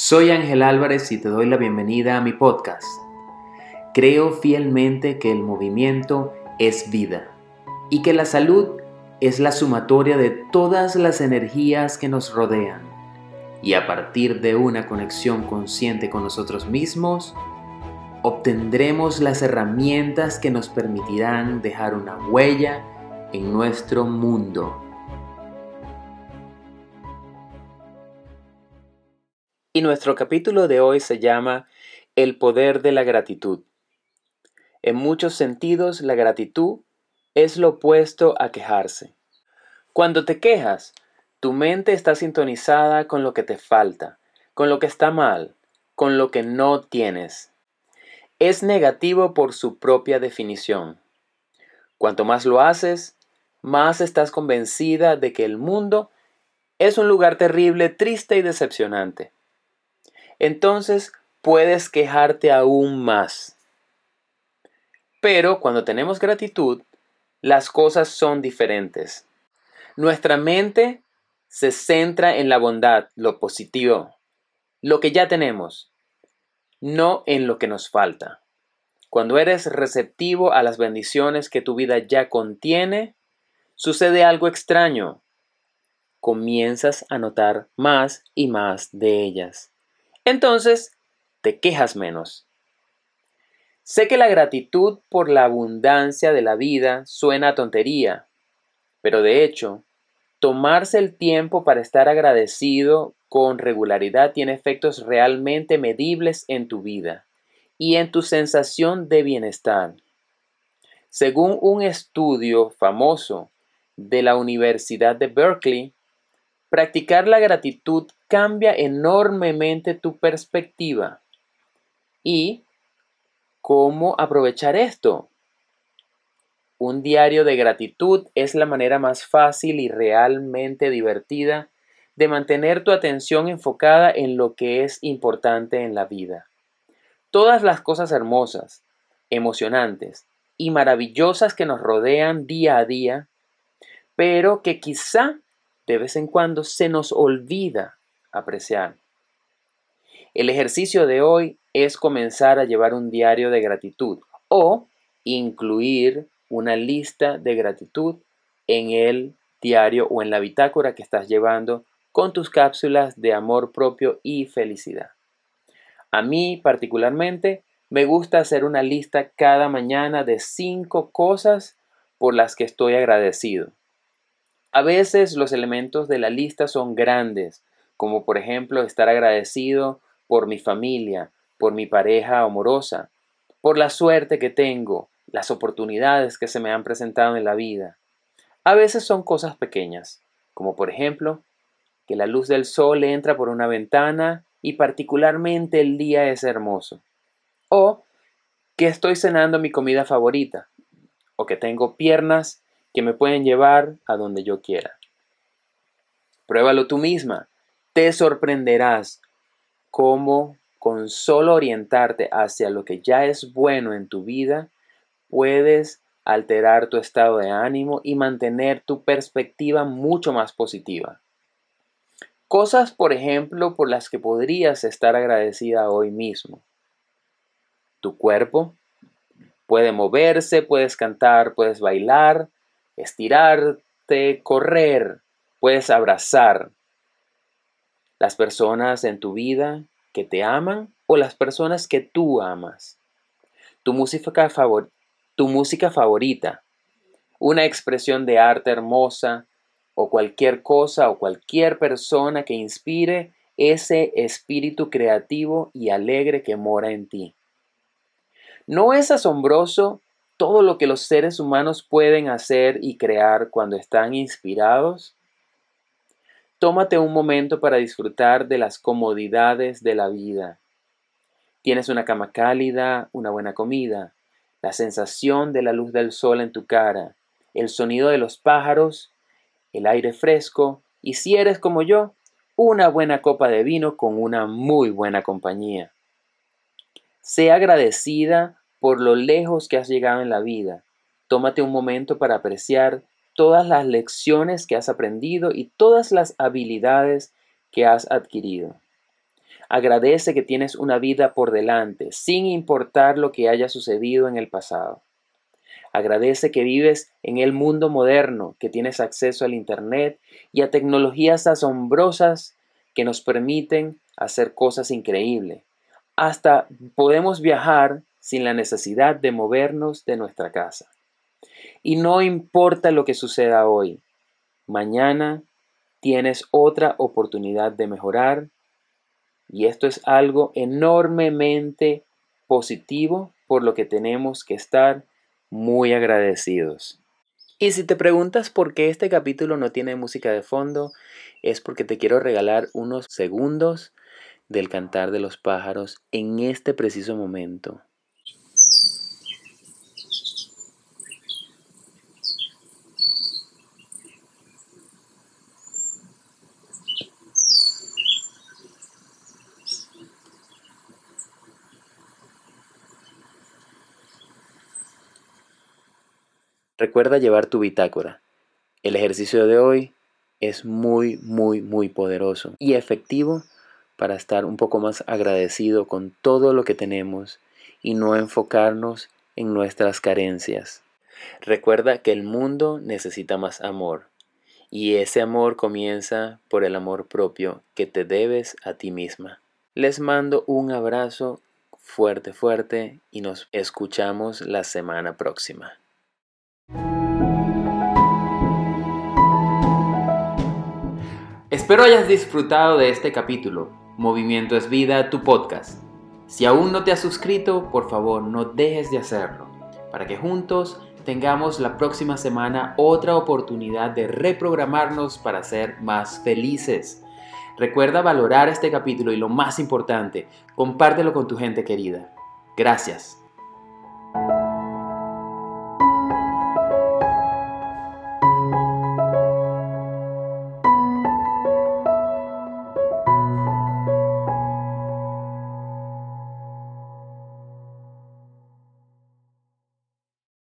Soy Ángel Álvarez y te doy la bienvenida a mi podcast. Creo fielmente que el movimiento es vida y que la salud es la sumatoria de todas las energías que nos rodean. Y a partir de una conexión consciente con nosotros mismos, obtendremos las herramientas que nos permitirán dejar una huella en nuestro mundo. Y nuestro capítulo de hoy se llama El poder de la gratitud. En muchos sentidos, la gratitud es lo opuesto a quejarse. Cuando te quejas, tu mente está sintonizada con lo que te falta, con lo que está mal, con lo que no tienes. Es negativo por su propia definición. Cuanto más lo haces, más estás convencida de que el mundo es un lugar terrible, triste y decepcionante entonces puedes quejarte aún más. Pero cuando tenemos gratitud, las cosas son diferentes. Nuestra mente se centra en la bondad, lo positivo, lo que ya tenemos, no en lo que nos falta. Cuando eres receptivo a las bendiciones que tu vida ya contiene, sucede algo extraño. Comienzas a notar más y más de ellas entonces te quejas menos. Sé que la gratitud por la abundancia de la vida suena a tontería, pero de hecho, tomarse el tiempo para estar agradecido con regularidad tiene efectos realmente medibles en tu vida y en tu sensación de bienestar. Según un estudio famoso de la Universidad de Berkeley, Practicar la gratitud cambia enormemente tu perspectiva. ¿Y cómo aprovechar esto? Un diario de gratitud es la manera más fácil y realmente divertida de mantener tu atención enfocada en lo que es importante en la vida. Todas las cosas hermosas, emocionantes y maravillosas que nos rodean día a día, pero que quizá de vez en cuando se nos olvida apreciar. El ejercicio de hoy es comenzar a llevar un diario de gratitud o incluir una lista de gratitud en el diario o en la bitácora que estás llevando con tus cápsulas de amor propio y felicidad. A mí particularmente me gusta hacer una lista cada mañana de cinco cosas por las que estoy agradecido. A veces los elementos de la lista son grandes, como por ejemplo estar agradecido por mi familia, por mi pareja amorosa, por la suerte que tengo, las oportunidades que se me han presentado en la vida. A veces son cosas pequeñas, como por ejemplo que la luz del sol entra por una ventana y particularmente el día es hermoso. O que estoy cenando mi comida favorita. O que tengo piernas que me pueden llevar a donde yo quiera. Pruébalo tú misma. Te sorprenderás cómo con solo orientarte hacia lo que ya es bueno en tu vida, puedes alterar tu estado de ánimo y mantener tu perspectiva mucho más positiva. Cosas, por ejemplo, por las que podrías estar agradecida hoy mismo. Tu cuerpo puede moverse, puedes cantar, puedes bailar, estirarte, correr, puedes abrazar las personas en tu vida que te aman o las personas que tú amas. Tu música, tu música favorita, una expresión de arte hermosa o cualquier cosa o cualquier persona que inspire ese espíritu creativo y alegre que mora en ti. ¿No es asombroso todo lo que los seres humanos pueden hacer y crear cuando están inspirados? Tómate un momento para disfrutar de las comodidades de la vida. Tienes una cama cálida, una buena comida, la sensación de la luz del sol en tu cara, el sonido de los pájaros, el aire fresco y si eres como yo, una buena copa de vino con una muy buena compañía. Sé agradecida por lo lejos que has llegado en la vida. Tómate un momento para apreciar todas las lecciones que has aprendido y todas las habilidades que has adquirido. Agradece que tienes una vida por delante, sin importar lo que haya sucedido en el pasado. Agradece que vives en el mundo moderno, que tienes acceso al Internet y a tecnologías asombrosas que nos permiten hacer cosas increíbles. Hasta podemos viajar sin la necesidad de movernos de nuestra casa. Y no importa lo que suceda hoy, mañana tienes otra oportunidad de mejorar y esto es algo enormemente positivo por lo que tenemos que estar muy agradecidos. Y si te preguntas por qué este capítulo no tiene música de fondo, es porque te quiero regalar unos segundos del cantar de los pájaros en este preciso momento. Recuerda llevar tu bitácora. El ejercicio de hoy es muy, muy, muy poderoso y efectivo para estar un poco más agradecido con todo lo que tenemos y no enfocarnos en nuestras carencias. Recuerda que el mundo necesita más amor y ese amor comienza por el amor propio que te debes a ti misma. Les mando un abrazo fuerte, fuerte y nos escuchamos la semana próxima. Espero hayas disfrutado de este capítulo. Movimiento es Vida, tu podcast. Si aún no te has suscrito, por favor no dejes de hacerlo, para que juntos tengamos la próxima semana otra oportunidad de reprogramarnos para ser más felices. Recuerda valorar este capítulo y lo más importante, compártelo con tu gente querida. Gracias.